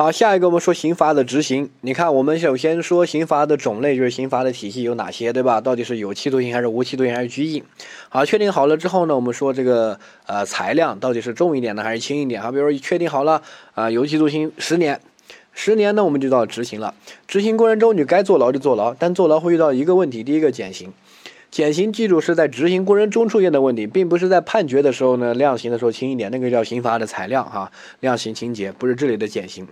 好，下一个我们说刑罚的执行。你看，我们首先说刑罚的种类，就是刑罚的体系有哪些，对吧？到底是有期徒刑还是无期徒刑还是拘役？好，确定好了之后呢，我们说这个呃裁量到底是重一点呢还是轻一点？好，比如说确定好了啊，有期徒刑十年，十年呢我们就到执行了。执行过程中你该坐牢就坐牢，但坐牢会遇到一个问题，第一个减刑。减刑，记住是在执行过程中出现的问题，并不是在判决的时候呢量刑的时候轻一点，那个叫刑罚的裁量哈，量刑情节不是这里的减刑。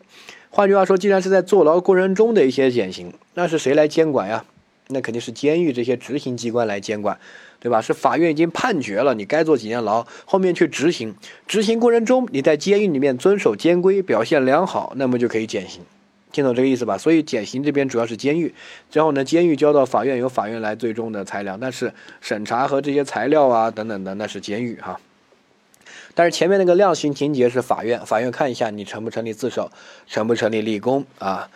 换句话说，既然是在坐牢过程中的一些减刑，那是谁来监管呀？那肯定是监狱这些执行机关来监管，对吧？是法院已经判决了，你该坐几年牢，后面去执行，执行过程中你在监狱里面遵守监规，表现良好，那么就可以减刑。听懂这个意思吧？所以减刑这边主要是监狱，之后呢，监狱交到法院，由法院来最终的裁量。但是审查和这些材料啊等等的，那是监狱哈。但是前面那个量刑情节是法院，法院看一下你成不成立自首，成不成立立功啊。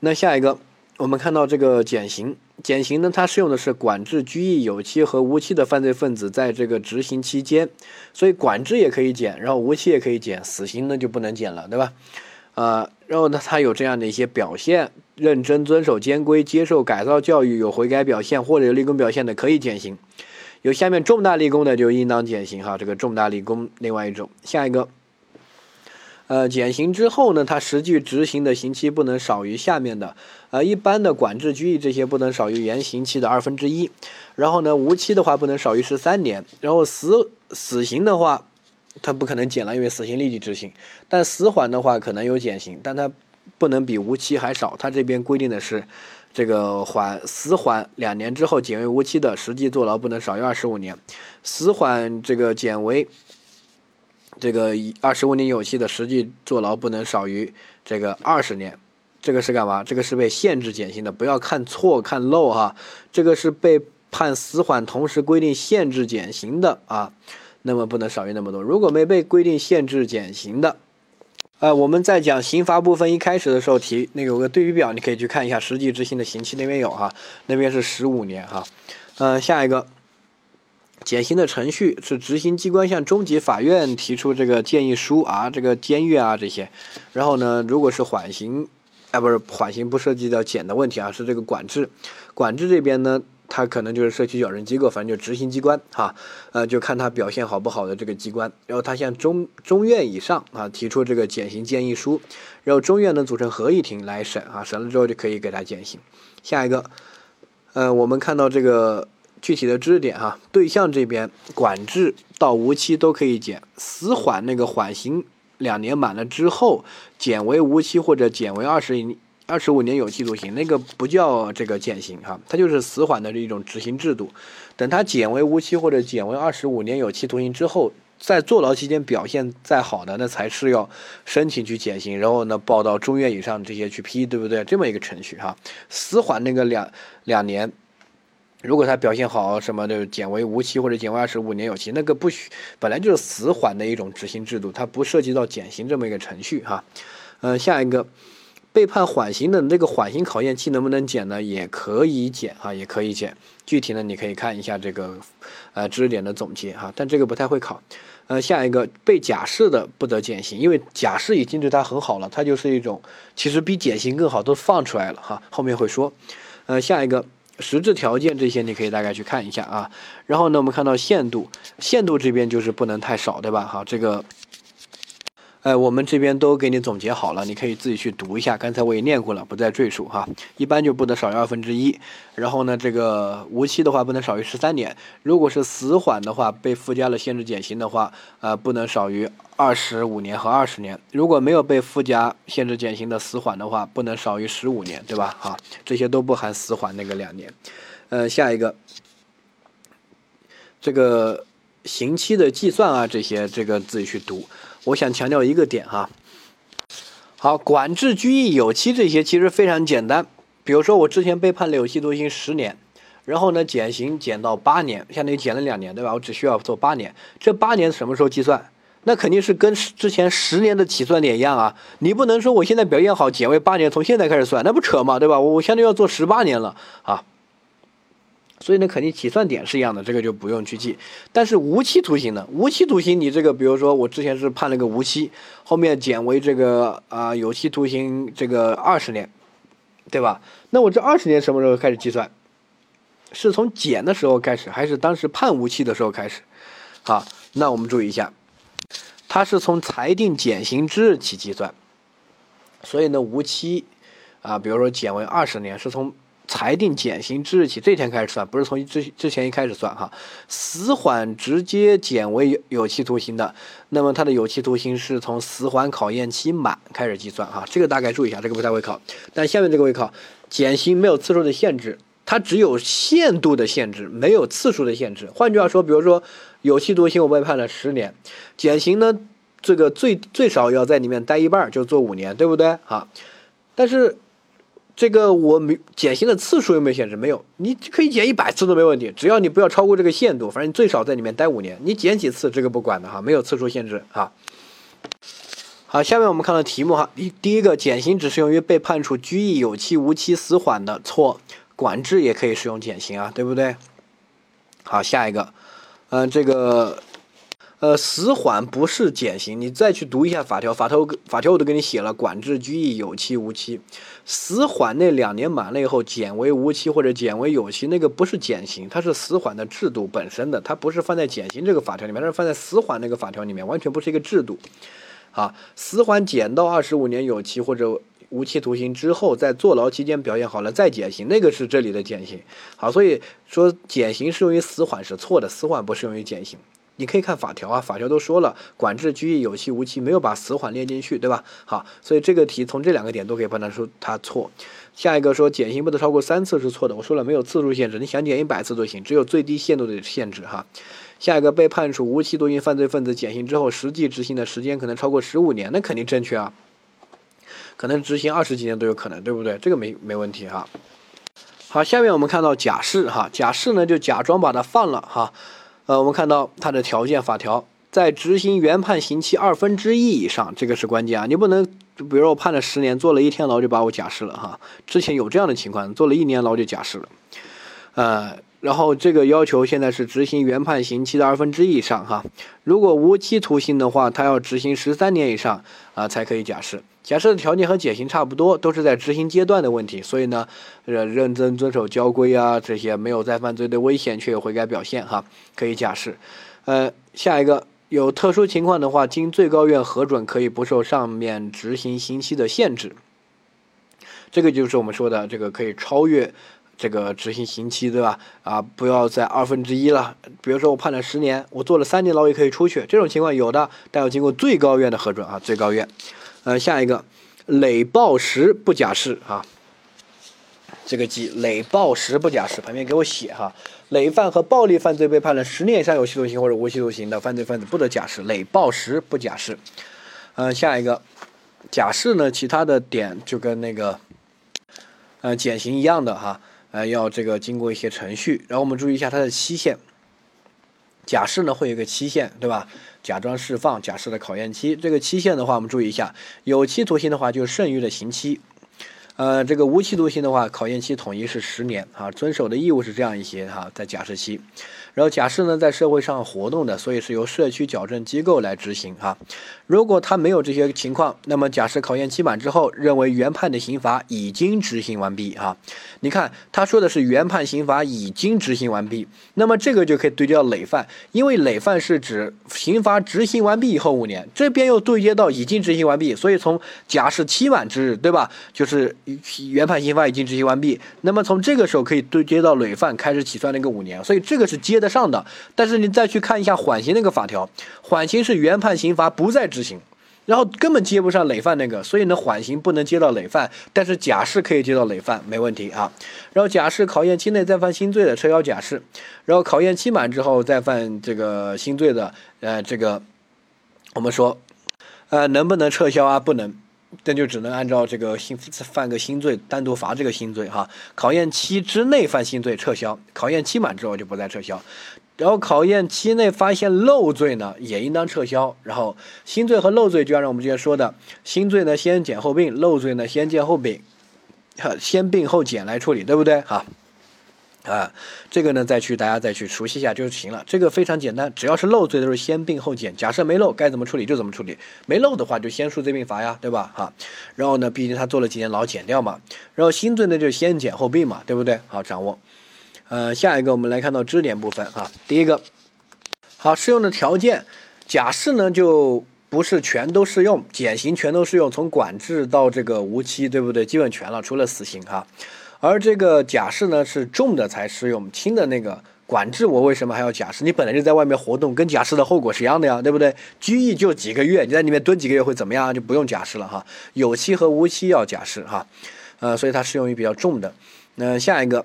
那下一个，我们看到这个减刑，减刑呢，它适用的是管制、拘役有期和无期的犯罪分子在这个执行期间，所以管制也可以减，然后无期也可以减，死刑呢就不能减了，对吧？啊。然后呢，他有这样的一些表现，认真遵守监规，接受改造教育，有悔改表现或者有立功表现的，可以减刑；有下面重大立功的，就应当减刑。哈，这个重大立功，另外一种。下一个，呃，减刑之后呢，他实际执行的刑期不能少于下面的，呃，一般的管制、拘役这些不能少于原刑期的二分之一。然后呢，无期的话不能少于十三年。然后死死刑的话。他不可能减了，因为死刑立即执行。但死缓的话可能有减刑，但它不能比无期还少。他这边规定的是，这个缓死缓两年之后减为无期的，实际坐牢不能少于二十五年；死缓这个减为这个二十五年有期的，实际坐牢不能少于这个二十年。这个是干嘛？这个是被限制减刑的，不要看错看漏哈。这个是被判死缓，同时规定限制减刑的啊。那么不能少于那么多。如果没被规定限制减刑的，呃，我们在讲刑罚部分一开始的时候提那个有个对比表，你可以去看一下实际执行的刑期那边有哈，那边是十五年哈。呃，下一个减刑的程序是执行机关向中级法院提出这个建议书啊，这个监狱啊这些。然后呢，如果是缓刑，哎，不是缓刑不涉及到减的问题啊，是这个管制，管制这边呢。他可能就是社区矫正机构，反正就执行机关哈，呃，就看他表现好不好的这个机关，然后他向中中院以上啊提出这个减刑建议书，然后中院呢组成合议庭来审啊，审了之后就可以给他减刑。下一个，呃，我们看到这个具体的知识点哈，对象这边管制到无期都可以减，死缓那个缓刑两年满了之后减为无期或者减为二十。二十五年有期徒刑，那个不叫这个减刑哈，它就是死缓的这一种执行制度。等他减为无期或者减为二十五年有期徒刑之后，在坐牢期间表现再好的，那才是要申请去减刑，然后呢报到中院以上这些去批，对不对？这么一个程序哈。死缓那个两两年，如果他表现好，什么的减为无期或者减为二十五年有期，那个不许，本来就是死缓的一种执行制度，它不涉及到减刑这么一个程序哈。嗯，下一个。被判缓刑的那个缓刑考验期能不能减呢？也可以减啊，也可以减。具体呢，你可以看一下这个，呃，知识点的总结哈。但这个不太会考。呃，下一个被假释的不得减刑，因为假释已经对他很好了，他就是一种其实比减刑更好，都放出来了哈。后面会说。呃，下一个实质条件这些你可以大概去看一下啊。然后呢，我们看到限度，限度这边就是不能太少，对吧？哈，这个。哎，我们这边都给你总结好了，你可以自己去读一下。刚才我也念过了，不再赘述哈。一般就不能少于二分之一，然后呢，这个无期的话不能少于十三年。如果是死缓的话，被附加了限制减刑的话，呃，不能少于二十五年和二十年。如果没有被附加限制减刑的死缓的话，不能少于十五年，对吧？哈，这些都不含死缓那个两年。呃，下一个，这个刑期的计算啊，这些这个自己去读。我想强调一个点哈，好，管制、拘役、有期这些其实非常简单。比如说我之前被判了有期徒刑十年，然后呢减刑减到八年，相当于减了两年，对吧？我只需要做八年。这八年什么时候计算？那肯定是跟之前十年的起算点一样啊。你不能说我现在表现好减为八年，从现在开始算，那不扯嘛，对吧？我我相当于要做十八年了啊。所以呢，肯定起算点是一样的，这个就不用去记。但是无期徒刑呢？无期徒刑，你这个，比如说我之前是判了个无期，后面减为这个啊有期徒刑这个二十年，对吧？那我这二十年什么时候开始计算？是从减的时候开始，还是当时判无期的时候开始？好，那我们注意一下，它是从裁定减刑之日起计算。所以呢，无期啊，比如说减为二十年，是从。裁定减刑之日起这天开始算，不是从之之前一开始算哈。死缓直接减为有期徒刑的，那么他的有期徒刑是从死缓考验期满开始计算哈。这个大概注意一下，这个不太会考。但下面这个会考，减刑没有次数的限制，它只有限度的限制，没有次数的限制。换句话说，比如说有期徒刑我被判了十年，减刑呢，这个最最少要在里面待一半，就做五年，对不对？哈，但是。这个我没减刑的次数有没有限制？没有，你可以减一百次都没问题，只要你不要超过这个限度，反正你最少在里面待五年。你减几次这个不管的哈，没有次数限制啊。好，下面我们看到题目哈，第第一个减刑只适用于被判处拘役、有期、无期、死缓的，错，管制也可以适用减刑啊，对不对？好，下一个，嗯，这个。呃，死缓不是减刑，你再去读一下法条，法条法条我都给你写了，管制、拘役、有期、无期，死缓那两年满了以后减为无期或者减为有期，那个不是减刑，它是死缓的制度本身的，它不是放在减刑这个法条里面，它是放在死缓那个法条里面，完全不是一个制度。啊，死缓减到二十五年有期或者无期徒刑之后，在坐牢期间表现好了再减刑，那个是这里的减刑。好，所以说减刑适用于死缓是错的，死缓不适用于减刑。你可以看法条啊，法条都说了，管制、拘役、有期、无期，没有把死缓列进去，对吧？好，所以这个题从这两个点都可以判断出它错。下一个说减刑不得超过三次是错的，我说了没有次数限制，你想减一百次都行，只有最低限度的限制哈。下一个被判处无期徒刑犯罪分子减刑之后，实际执行的时间可能超过十五年，那肯定正确啊，可能执行二十几年都有可能，对不对？这个没没问题哈。好，下面我们看到假释哈，假释呢就假装把它放了哈。呃，我们看到它的条件法条，在执行原判刑期二分之一以上，这个是关键啊！你不能，比如说我判了十年，坐了一天牢就把我假释了哈。之前有这样的情况，坐了一年牢就假释了。呃，然后这个要求现在是执行原判刑期的二分之一以上哈。如果无期徒刑的话，他要执行十三年以上啊才可以假释。假释的条件和减刑差不多，都是在执行阶段的问题，所以呢，呃，认真遵守交规啊，这些没有再犯罪的危险，却有悔改表现哈，可以假释。呃，下一个有特殊情况的话，经最高院核准，可以不受上面执行刑期的限制。这个就是我们说的这个可以超越这个执行刑期，对吧？啊，不要在二分之一了。比如说我判了十年，我坐了三年牢也可以出去，这种情况有的，但要经过最高院的核准啊，最高院。呃，下一个，累暴时不假释啊，这个记累暴时不假释，旁边给我写哈。累犯和暴力犯罪被判了十年以上有期徒刑或者无期徒刑的犯罪分子不得假释，累暴时不假释。嗯，下一个，假释呢，其他的点就跟那个，呃，减刑一样的哈，呃，要这个经过一些程序，然后我们注意一下它的期限。假释呢会有一个期限，对吧？假装释放，假释的考验期，这个期限的话，我们注意一下。有期徒刑的话，就是剩余的刑期。呃，这个无期徒刑的话，考验期统一是十年啊，遵守的义务是这样一些哈，在假释期。然后假释呢，在社会上活动的，所以是由社区矫正机构来执行哈。如果他没有这些情况，那么假释考验期满之后，认为原判的刑罚已经执行完毕啊。你看他说的是原判刑罚已经执行完毕，那么这个就可以对接到累犯，因为累犯是指刑罚执行完毕以后五年，这边又对接到已经执行完毕，所以从假释期满之日，对吧？就是原判刑罚已经执行完毕，那么从这个时候可以对接到累犯开始起算那个五年，所以这个是接。得上的，但是你再去看一下缓刑那个法条，缓刑是原判刑罚不再执行，然后根本接不上累犯那个，所以呢缓刑不能接到累犯，但是假释可以接到累犯，没问题啊。然后假释考验期内再犯新罪的撤销假释，然后考验期满之后再犯这个新罪的，呃，这个我们说，呃，能不能撤销啊？不能。那就只能按照这个新犯个新罪，单独罚这个新罪哈。考验期之内犯新罪撤销，考验期满之后就不再撤销。然后考验期内发现漏罪呢，也应当撤销。然后新罪和漏罪就按照我们之前说的，新罪呢先减后并，漏罪呢先减后并，先并后减来处理，对不对哈？啊，这个呢再去大家再去熟悉一下就行了。这个非常简单，只要是漏罪都是先并后减。假设没漏，该怎么处理就怎么处理；没漏的话就先数罪并罚呀，对吧？哈，然后呢，毕竟他坐了几年牢，减掉嘛。然后新罪呢就先减后并嘛，对不对？好，掌握。呃，下一个我们来看到支点部分啊。第一个，好适用的条件，假释呢就不是全都适用，减刑全都适用，从管制到这个无期，对不对？基本全了，除了死刑哈。而这个假释呢，是重的才适用，轻的那个管制，我为什么还要假释？你本来就在外面活动，跟假释的后果是一样的呀，对不对？拘役就几个月，你在里面蹲几个月会怎么样？就不用假释了哈。有期和无期要假释哈，呃，所以它适用于比较重的。那下一个。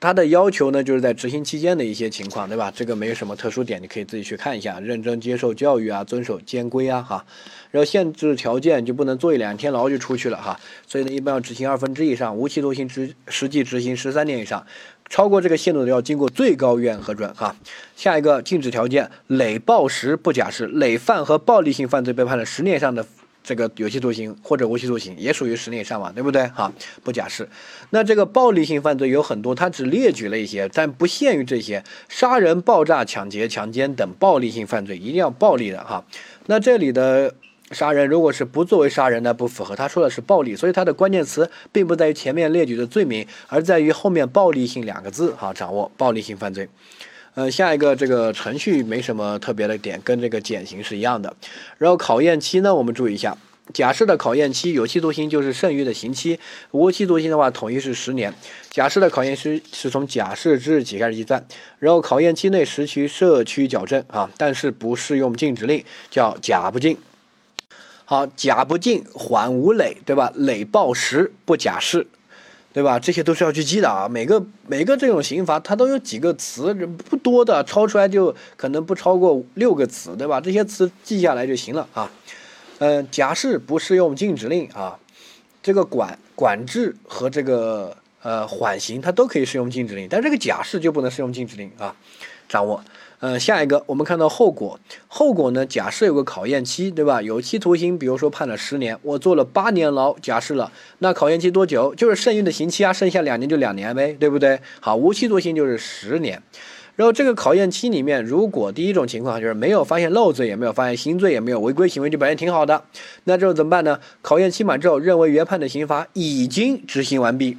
它的要求呢，就是在执行期间的一些情况，对吧？这个没有什么特殊点，你可以自己去看一下。认真接受教育啊，遵守监规啊，哈。然后限制条件就不能坐一两天牢就出去了，哈。所以呢，一般要执行二分之以上，无期徒刑执实际执行十三年以上，超过这个限度的要经过最高院核准，哈。下一个禁止条件，累暴时不假释，累犯和暴力性犯罪被判了十年以上的。这个有期徒刑或者无期徒刑也属于十年以上嘛，对不对？哈，不假释。那这个暴力性犯罪有很多，他只列举了一些，但不限于这些。杀人、爆炸、抢劫、强奸等暴力性犯罪一定要暴力的哈。那这里的杀人如果是不作为杀人呢，不符合。他说的是暴力，所以它的关键词并不在于前面列举的罪名，而在于后面暴力性两个字哈。掌握暴力性犯罪。呃，下一个这个程序没什么特别的点，跟这个减刑是一样的。然后考验期呢，我们注意一下，假释的考验期，有期徒刑就是剩余的刑期，无期徒刑的话统一是十年。假释的考验是是从假释之日起开始计算，然后考验期内实行社区矫正啊，但是不适用禁止令，叫假不禁。好，假不禁缓无累，对吧？累报时不假释。对吧？这些都是要去记的啊。每个每个这种刑罚，它都有几个词，不多的，抄出来就可能不超过六个词，对吧？这些词记下来就行了啊。嗯，假释不适用禁止令啊，这个管管制和这个呃缓刑，它都可以适用禁止令，但这个假释就不能适用禁止令啊。掌握。呃，下一个我们看到后果，后果呢？假设有个考验期，对吧？有期徒刑，比如说判了十年，我坐了八年牢，假设了，那考验期多久？就是剩余的刑期啊，剩下两年就两年呗，对不对？好，无期徒刑就是十年，然后这个考验期里面，如果第一种情况就是没有发现漏罪，也没有发现新罪，也没有违规行为，就表现挺好的，那这种怎么办呢？考验期满之后，认为原判的刑罚已经执行完毕。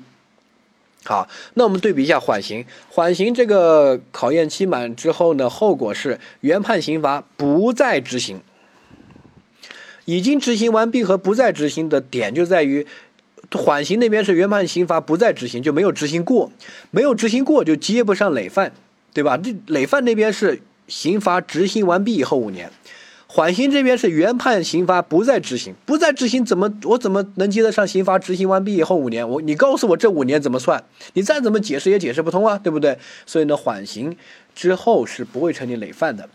好，那我们对比一下缓刑。缓刑这个考验期满之后呢，后果是原判刑罚不再执行。已经执行完毕和不再执行的点就在于，缓刑那边是原判刑罚不再执行，就没有执行过，没有执行过就接不上累犯，对吧？这累犯那边是刑罚执行完毕以后五年。缓刑这边是原判刑罚不再执行，不再执行怎么我怎么能接得上刑罚执行完毕以后五年？我你告诉我这五年怎么算？你再怎么解释也解释不通啊，对不对？所以呢，缓刑之后是不会成立累犯的，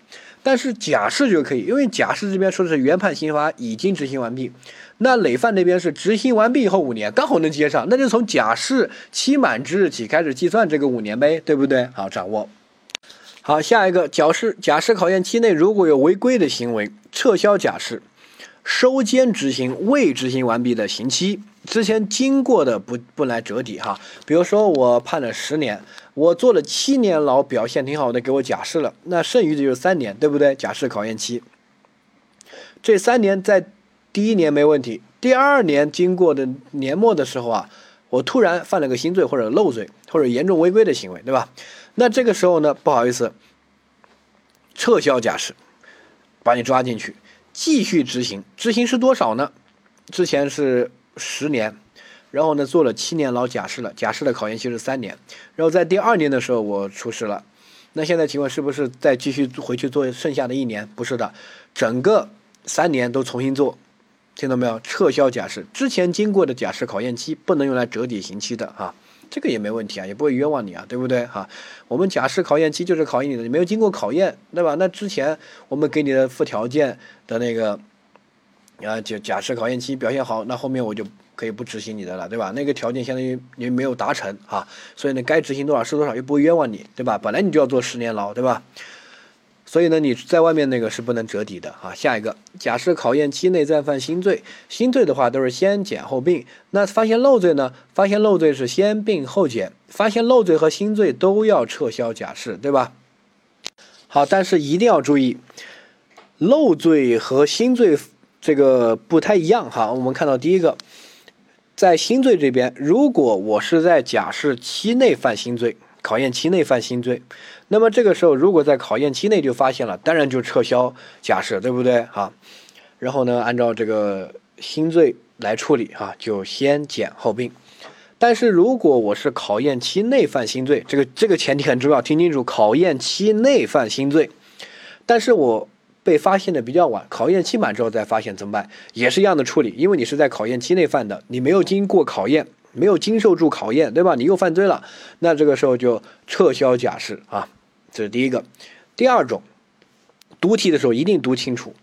但是假释就可以，因为假释这边说的是原判刑罚已经执行完毕，那累犯那边是执行完毕以后五年，刚好能接上，那就从假释期满之日起开始计算这个五年呗，对不对？好，掌握。好，下一个假释假释考验期内如果有违规的行为，撤销假释，收监执行未执行完毕的刑期，之前经过的不不来折抵哈。比如说我判了十年，我坐了七年牢，表现挺好的，给我假释了，那剩余的就是三年，对不对？假释考验期，这三年在第一年没问题，第二年经过的年末的时候啊，我突然犯了个新罪或者漏罪或者严重违规的行为，对吧？那这个时候呢，不好意思，撤销假释，把你抓进去，继续执行。执行是多少呢？之前是十年，然后呢做了七年牢，假释了，假释的考验期是三年。然后在第二年的时候我出事了，那现在请问是不是再继续回去做剩下的一年？不是的，整个三年都重新做，听到没有？撤销假释，之前经过的假释考验期不能用来折抵刑期的啊。这个也没问题啊，也不会冤枉你啊，对不对哈？我们假释考验期就是考验你的，你没有经过考验，对吧？那之前我们给你的附条件的那个，啊，就假释考验期表现好，那后面我就可以不执行你的了，对吧？那个条件相当于你没有达成啊，所以呢，该执行多少是多少，又不会冤枉你，对吧？本来你就要坐十年牢，对吧？所以呢，你在外面那个是不能折抵的啊。下一个，假设考验期内再犯新罪，新罪的话都是先减后并。那发现漏罪呢？发现漏罪是先并后减。发现漏罪和新罪都要撤销假释，对吧？好，但是一定要注意，漏罪和新罪这个不太一样哈。我们看到第一个，在新罪这边，如果我是在假释期内犯新罪。考验期内犯新罪，那么这个时候如果在考验期内就发现了，当然就撤销假设，对不对？哈，然后呢，按照这个新罪来处理，哈，就先减后并。但是如果我是考验期内犯新罪，这个这个前提很重要，听清楚，考验期内犯新罪，但是我被发现的比较晚，考验期满之后再发现怎么办？也是一样的处理，因为你是在考验期内犯的，你没有经过考验。没有经受住考验，对吧？你又犯罪了，那这个时候就撤销假释啊，这是第一个。第二种，读题的时候一定读清楚。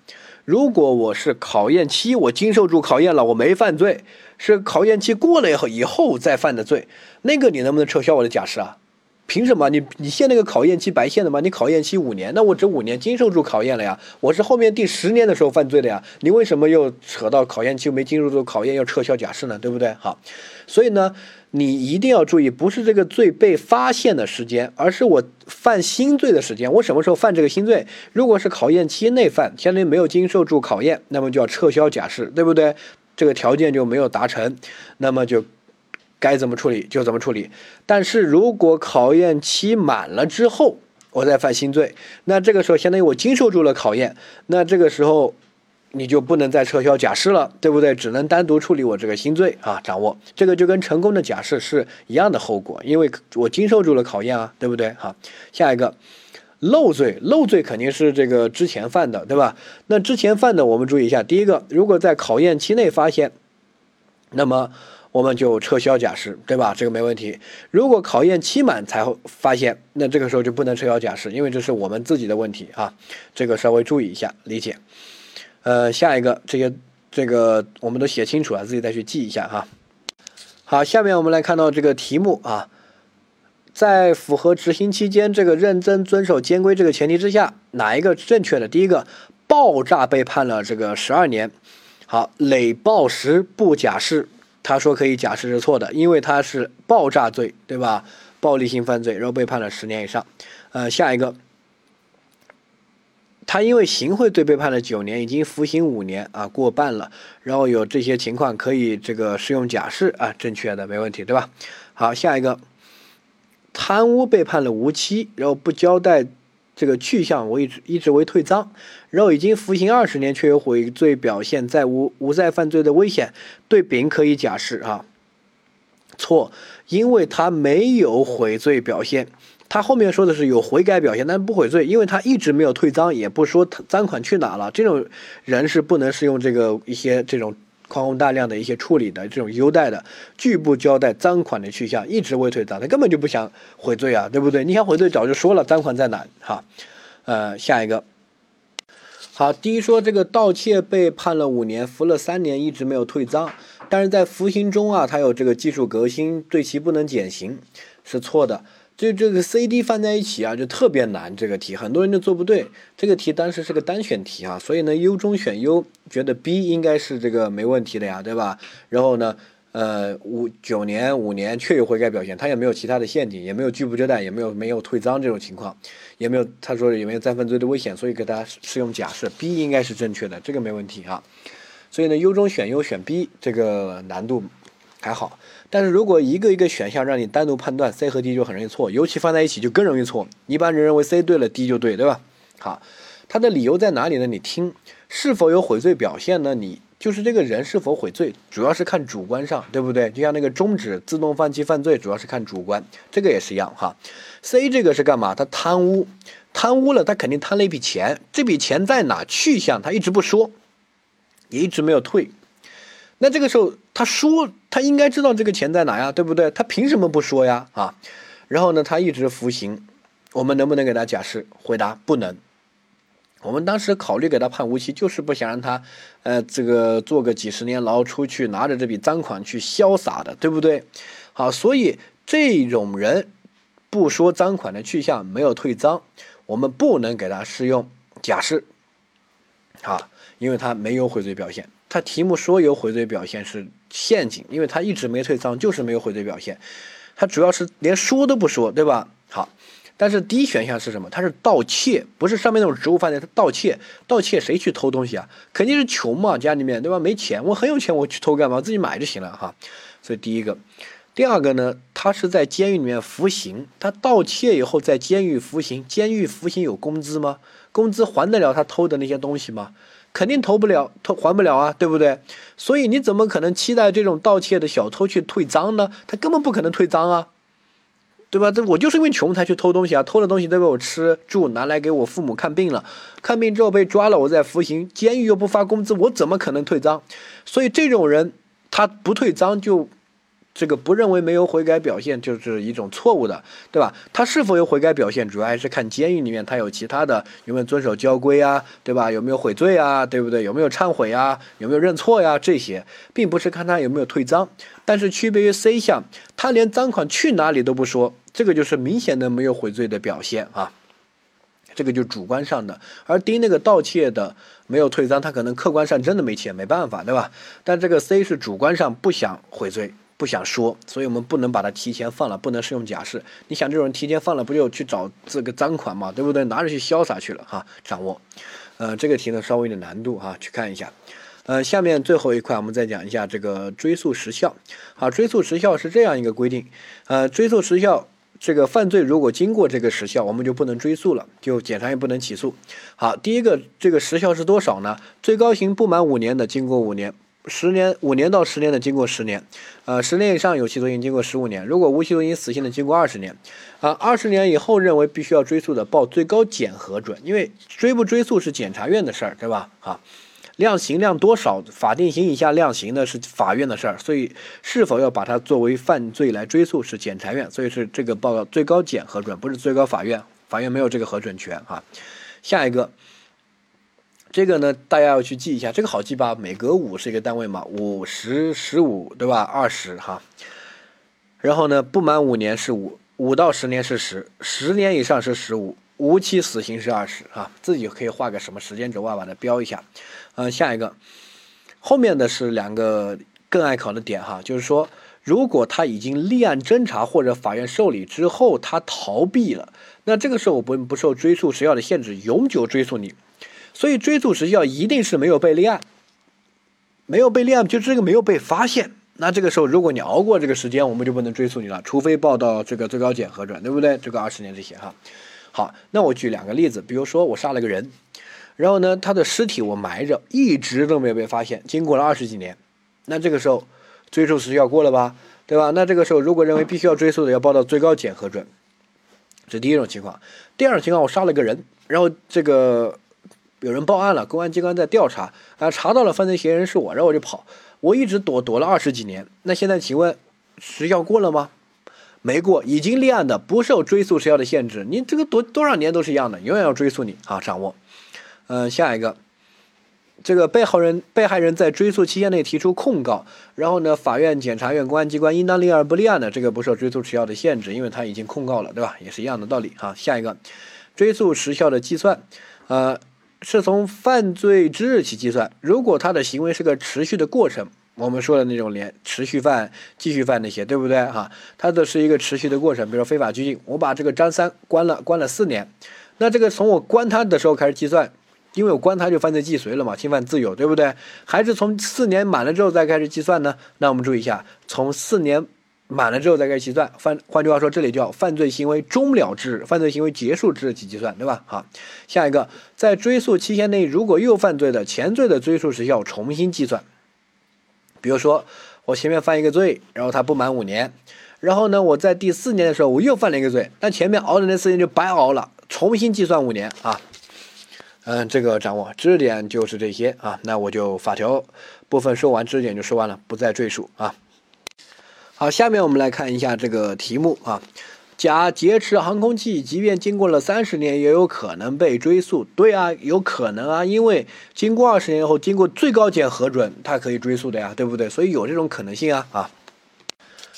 如果我是考验期，我经受住考验了，我没犯罪，是考验期过了以后以后再犯的罪，那个你能不能撤销我的假释啊？凭什么？你你限那个考验期白限的吗？你考验期五年，那我这五年经受住考验了呀，我是后面第十年的时候犯罪的呀，你为什么又扯到考验期没经受住考验要撤销假释呢？对不对？好，所以呢，你一定要注意，不是这个罪被发现的时间，而是我犯新罪的时间。我什么时候犯这个新罪？如果是考验期内犯，相当于没有经受住考验，那么就要撤销假释，对不对？这个条件就没有达成，那么就。该怎么处理就怎么处理，但是如果考验期满了之后，我再犯新罪，那这个时候相当于我经受住了考验，那这个时候你就不能再撤销假释了，对不对？只能单独处理我这个新罪啊，掌握这个就跟成功的假释是一样的后果，因为我经受住了考验啊，对不对？好，下一个漏罪，漏罪肯定是这个之前犯的，对吧？那之前犯的我们注意一下，第一个，如果在考验期内发现，那么。我们就撤销假释，对吧？这个没问题。如果考验期满才发现，那这个时候就不能撤销假释，因为这是我们自己的问题啊。这个稍微注意一下，理解。呃，下一个这些这个我们都写清楚了，自己再去记一下哈。好，下面我们来看到这个题目啊，在符合执行期间这个认真遵守监规这个前提之下，哪一个正确的？第一个，爆炸被判了这个十二年。好，累爆时不假释。他说可以假释是错的，因为他是爆炸罪，对吧？暴力性犯罪，然后被判了十年以上。呃，下一个，他因为行贿罪被判了九年，已经服刑五年啊，过半了。然后有这些情况可以这个适用假释啊，正确的没问题，对吧？好，下一个，贪污被判了无期，然后不交代。这个去向我一直一直为退赃，然后已经服刑二十年，却有悔罪表现，再无无再犯罪的危险，对丙可以假释啊？错，因为他没有悔罪表现，他后面说的是有悔改表现，但不悔罪，因为他一直没有退赃，也不说赃款去哪了，这种人是不能适用这个一些这种。宽宏大量的一些处理的这种优待的拒不交代赃款的去向，一直未退赃，他根本就不想悔罪啊，对不对？你想悔罪，早就说了赃款在哪哈。呃，下一个，好，第一说这个盗窃被判了五年，服了三年，一直没有退赃，但是在服刑中啊，他有这个技术革新，对其不能减刑，是错的。就这个 C D 放在一起啊，就特别难。这个题很多人就做不对。这个题当时是个单选题啊，所以呢，优中选优，觉得 B 应该是这个没问题的呀，对吧？然后呢，呃，五九年五年确有悔改表现，他也没有其他的陷阱，也没有拒不交代，也没有没有退赃这种情况，也没有他说有没有再犯罪的危险，所以给大家适用假设 B 应该是正确的，这个没问题啊。所以呢，优中选优选 B 这个难度还好。但是如果一个一个选项让你单独判断 C 和 D 就很容易错，尤其放在一起就更容易错。一般人认为 C 对了，D 就对，对吧？好，他的理由在哪里呢？你听，是否有悔罪表现呢？你就是这个人是否悔罪，主要是看主观上，对不对？就像那个终止自动放弃犯罪，主要是看主观，这个也是一样哈。C 这个是干嘛？他贪污，贪污了，他肯定贪了一笔钱，这笔钱在哪？去向他一直不说，也一直没有退。那这个时候他说他应该知道这个钱在哪呀，对不对？他凭什么不说呀？啊，然后呢，他一直服刑，我们能不能给他假释？回答不能。我们当时考虑给他判无期，就是不想让他，呃，这个坐个几十年牢出去，拿着这笔赃款去潇洒的，对不对？好，所以这种人不说赃款的去向，没有退赃。我们不能给他适用假释，啊，因为他没有悔罪表现。他题目说有悔罪表现是陷阱，因为他一直没退赃，就是没有悔罪表现。他主要是连说都不说，对吧？好，但是第一选项是什么？他是盗窃，不是上面那种职务犯罪，他盗窃。盗窃谁去偷东西啊？肯定是穷嘛，家里面对吧？没钱，我很有钱，我去偷干嘛？自己买就行了哈。所以第一个，第二个呢？他是在监狱里面服刑，他盗窃以后在监狱服刑，监狱服刑有工资吗？工资还得了他偷的那些东西吗？肯定投不了，投还不了啊，对不对？所以你怎么可能期待这种盗窃的小偷去退赃呢？他根本不可能退赃啊，对吧？这我就是因为穷才去偷东西啊，偷的东西都被我吃住拿来给我父母看病了，看病之后被抓了，我在服刑，监狱又不发工资，我怎么可能退赃？所以这种人他不退赃就。这个不认为没有悔改表现就是一种错误的，对吧？他是否有悔改表现，主要还是看监狱里面他有其他的有没有遵守交规啊，对吧？有没有悔罪啊，对不对？有没有忏悔啊？有没有认错呀？这些并不是看他有没有退赃，但是区别于 C 项，他连赃款去哪里都不说，这个就是明显的没有悔罪的表现啊，这个就主观上的。而 D 那个盗窃的没有退赃，他可能客观上真的没钱，没办法，对吧？但这个 C 是主观上不想悔罪。不想说，所以我们不能把它提前放了，不能适用假释。你想这种人提前放了，不就去找这个赃款嘛，对不对？拿着去潇洒去了哈。掌握，呃，这个题呢稍微有点难度哈，去看一下。呃，下面最后一块我们再讲一下这个追诉时效。好，追诉时效是这样一个规定，呃，追诉时效，这个犯罪如果经过这个时效，我们就不能追诉了，就检察院不能起诉。好，第一个这个时效是多少呢？最高刑不满五年的，经过五年。十年五年到十年的，经过十年，呃，十年以上有期徒刑，经过十五年；如果无期徒刑、死刑的，经过二十年，啊，二十年以后认为必须要追诉的，报最高检核准，因为追不追诉是检察院的事儿，对吧？啊，量刑量多少，法定刑以下量刑的是法院的事儿，所以是否要把它作为犯罪来追诉是检察院，所以是这个报最高检核准，不是最高法院，法院没有这个核准权啊。下一个。这个呢，大家要去记一下，这个好记吧？每隔五是一个单位嘛，五十、十五，对吧？二十哈。然后呢，不满五年是五，五到十年是十，十年以上是十五，无期死刑是二十啊。自己可以画个什么时间轴啊，把它标一下。嗯，下一个，后面的是两个更爱考的点哈，就是说，如果他已经立案侦查或者法院受理之后，他逃避了，那这个时候我不不受追诉时效的限制，永久追诉你。所以追诉时效一定是没有被立案，没有被立案就这个没有被发现。那这个时候如果你熬过这个时间，我们就不能追诉你了，除非报到这个最高检核准，对不对？这个二十年这些哈。好，那我举两个例子，比如说我杀了个人，然后呢他的尸体我埋着，一直都没有被发现，经过了二十几年，那这个时候追诉时效过了吧？对吧？那这个时候如果认为必须要追诉的，要报到最高检核准，这第一种情况。第二种情况，我杀了个人，然后这个。有人报案了，公安机关在调查，啊，查到了犯罪嫌疑人是我，然后我就跑，我一直躲躲了二十几年。那现在请问时效过了吗？没过，已经立案的不受追诉时效的限制。你这个多多少年都是一样的，永远要追诉你啊！掌握。嗯，下一个，这个被害人被害人在追诉期限内提出控告，然后呢，法院、检察院、公安机关应当立案不立案的，这个不受追诉时效的限制，因为他已经控告了，对吧？也是一样的道理哈。下一个，追诉时效的计算，呃。是从犯罪之日起计算。如果他的行为是个持续的过程，我们说的那种连持续犯、继续犯那些，对不对？哈，他的是一个持续的过程。比如说非法拘禁，我把这个张三关了，关了四年，那这个从我关他的时候开始计算，因为我关他就犯罪既遂了嘛，侵犯自由，对不对？还是从四年满了之后再开始计算呢？那我们注意一下，从四年。满了之后再开始计算，犯换句话说，这里叫犯罪行为终了之日，犯罪行为结束之日起计算，对吧？好，下一个，在追诉期限内，如果又犯罪的，前罪的追诉时效重新计算。比如说，我前面犯一个罪，然后他不满五年，然后呢，我在第四年的时候我又犯了一个罪，那前面熬的那四年就白熬了，重新计算五年啊。嗯，这个掌握知识点就是这些啊，那我就法条部分说完，知识点就说完了，不再赘述啊。好，下面我们来看一下这个题目啊。甲劫持航空器，即便经过了三十年，也有可能被追诉。对啊，有可能啊，因为经过二十年后，经过最高检核准，它可以追诉的呀，对不对？所以有这种可能性啊啊。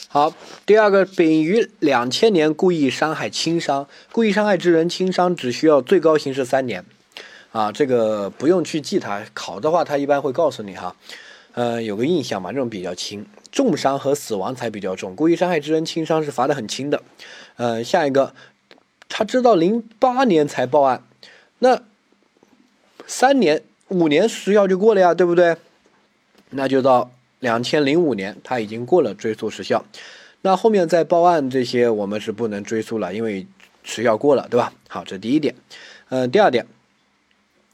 好，第二个，丙于两千年故意伤害轻伤，故意伤害致人轻伤，只需要最高刑事三年，啊，这个不用去记它，考的话他一般会告诉你哈，呃，有个印象嘛，这种比较轻，重伤和死亡才比较重，故意伤害致人轻伤是罚的很轻的，呃，下一个，他知道零八年才报案，那三年五年时效就过了呀，对不对？那就到。两千零五年，他已经过了追诉时效，那后面再报案这些我们是不能追诉了，因为时效过了，对吧？好，这第一点。嗯，第二点，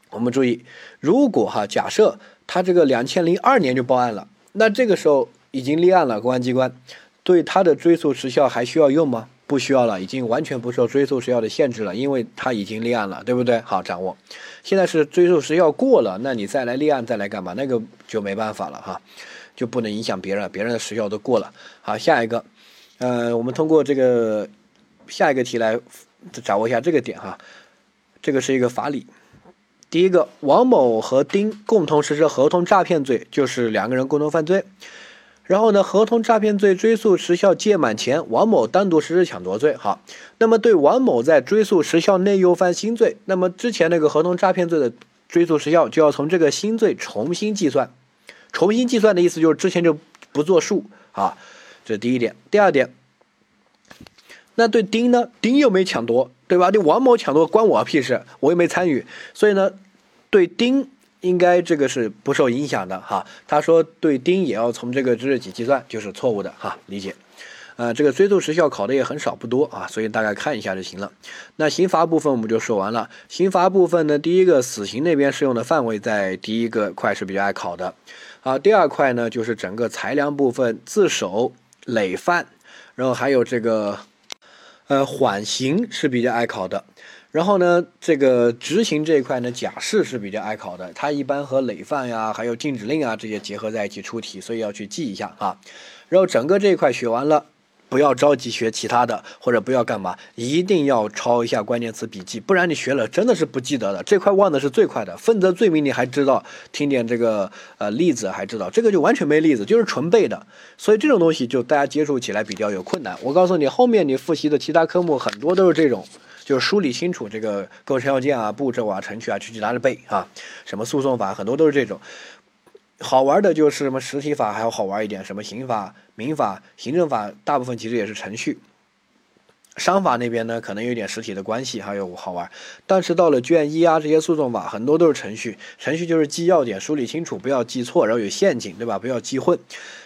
我们注意，如果哈假设他这个两千零二年就报案了，那这个时候已经立案了，公安机关对他的追诉时效还需要用吗？不需要了，已经完全不受追诉时效的限制了，因为他已经立案了，对不对？好，掌握。现在是追诉时效过了，那你再来立案再来干嘛？那个就没办法了哈。就不能影响别人，别人的时效都过了。好，下一个，呃，我们通过这个下一个题来掌握一下这个点哈。这个是一个法理。第一个，王某和丁共同实施合同诈骗罪，就是两个人共同犯罪。然后呢，合同诈骗罪追诉时效届满前，王某单独实施抢夺罪。好，那么对王某在追诉时效内又犯新罪，那么之前那个合同诈骗罪的追诉时效就要从这个新罪重新计算。重新计算的意思就是之前就不作数啊，这是第一点。第二点，那对丁呢？丁又没抢夺，对吧？你王某抢夺关我屁事，我又没参与，所以呢，对丁应该这个是不受影响的哈。他说对丁也要从这个之日起计算，就是错误的哈，理解。呃，这个追诉时效考的也很少不多啊，所以大概看一下就行了。那刑罚部分我们就说完了。刑罚部分呢，第一个死刑那边适用的范围在第一个块是比较爱考的。啊，第二块呢，就是整个裁量部分，自首、累犯，然后还有这个，呃，缓刑是比较爱考的。然后呢，这个执行这一块呢，假释是比较爱考的，它一般和累犯呀，还有禁止令啊这些结合在一起出题，所以要去记一下啊。然后整个这一块学完了。不要着急学其他的，或者不要干嘛，一定要抄一下关键词笔记，不然你学了真的是不记得的。这块忘的是最快的，分则罪名你还知道，听点这个呃例子还知道，这个就完全没例子，就是纯背的。所以这种东西就大家接触起来比较有困难。我告诉你，后面你复习的其他科目很多都是这种，就梳理清楚这个构成要件啊、步骤啊、程序啊，去去拿着背啊。什么诉讼法很多都是这种。好玩的就是什么实体法还要好玩一点，什么刑法、民法、行政法，大部分其实也是程序。商法那边呢，可能有点实体的关系，还有好玩。但是到了卷一啊，这些诉讼法很多都是程序，程序就是记要点，梳理清楚，不要记错，然后有陷阱，对吧？不要记混。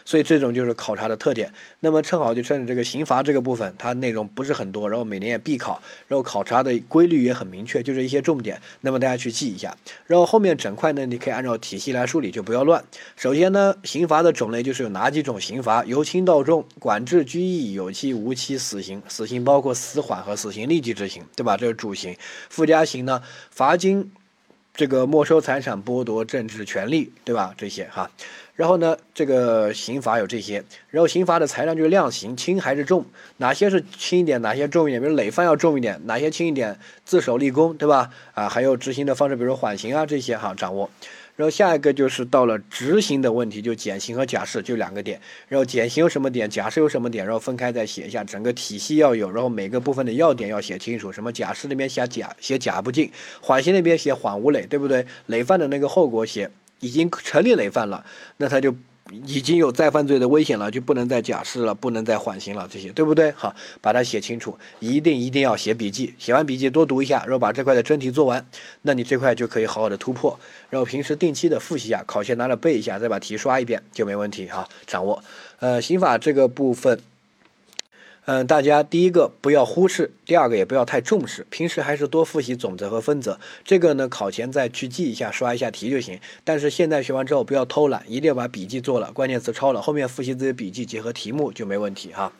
所以这种就是考察的特点。那么正好就趁着这个刑罚这个部分，它内容不是很多，然后每年也必考，然后考察的规律也很明确，就是一些重点。那么大家去记一下。然后后面整块呢，你可以按照体系来梳理，就不要乱。首先呢，刑罚的种类就是有哪几种刑罚？由轻到重，管制、拘役、有期、无期、死刑。死刑包括死缓和死刑立即执行，对吧？这是主刑。附加刑呢，罚金。这个没收财产、剥夺政治权利，对吧？这些哈，然后呢，这个刑罚有这些，然后刑罚的裁量就是量刑，轻还是重？哪些是轻一点，哪些重一点？比如累犯要重一点，哪些轻一点？自首立功，对吧？啊，还有执行的方式，比如缓刑啊这些哈，掌握。然后下一个就是到了执行的问题，就减刑和假释就两个点。然后减刑有什么点，假释有什么点，然后分开再写一下，整个体系要有，然后每个部分的要点要写清楚。什么假释那边写假，写假不进；缓刑那边写缓无累，对不对？累犯的那个后果写已经成立累犯了，那他就。已经有再犯罪的危险了，就不能再假释了，不能再缓刑了，这些对不对？好，把它写清楚，一定一定要写笔记，写完笔记多读一下，然后把这块的真题做完，那你这块就可以好好的突破。然后平时定期的复习一下，考前拿来背一下，再把题刷一遍就没问题哈。掌握，呃，刑法这个部分。嗯，大家第一个不要忽视，第二个也不要太重视。平时还是多复习总则和分则，这个呢考前再去记一下，刷一下题就行。但是现在学完之后不要偷懒，一定要把笔记做了，关键词抄了，后面复习这些笔记结合题目就没问题哈。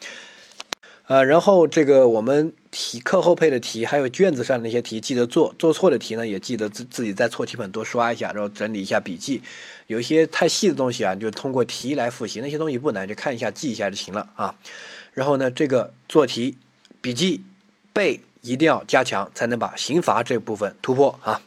呃，然后这个我们题课后配的题，还有卷子上的那些题记得做，做错的题呢也记得自自己在错题本多刷一下，然后整理一下笔记。有些太细的东西啊，就通过题来复习，那些东西不难，就看一下记一下就行了啊。然后呢，这个做题、笔记、背一定要加强，才能把刑罚这部分突破啊。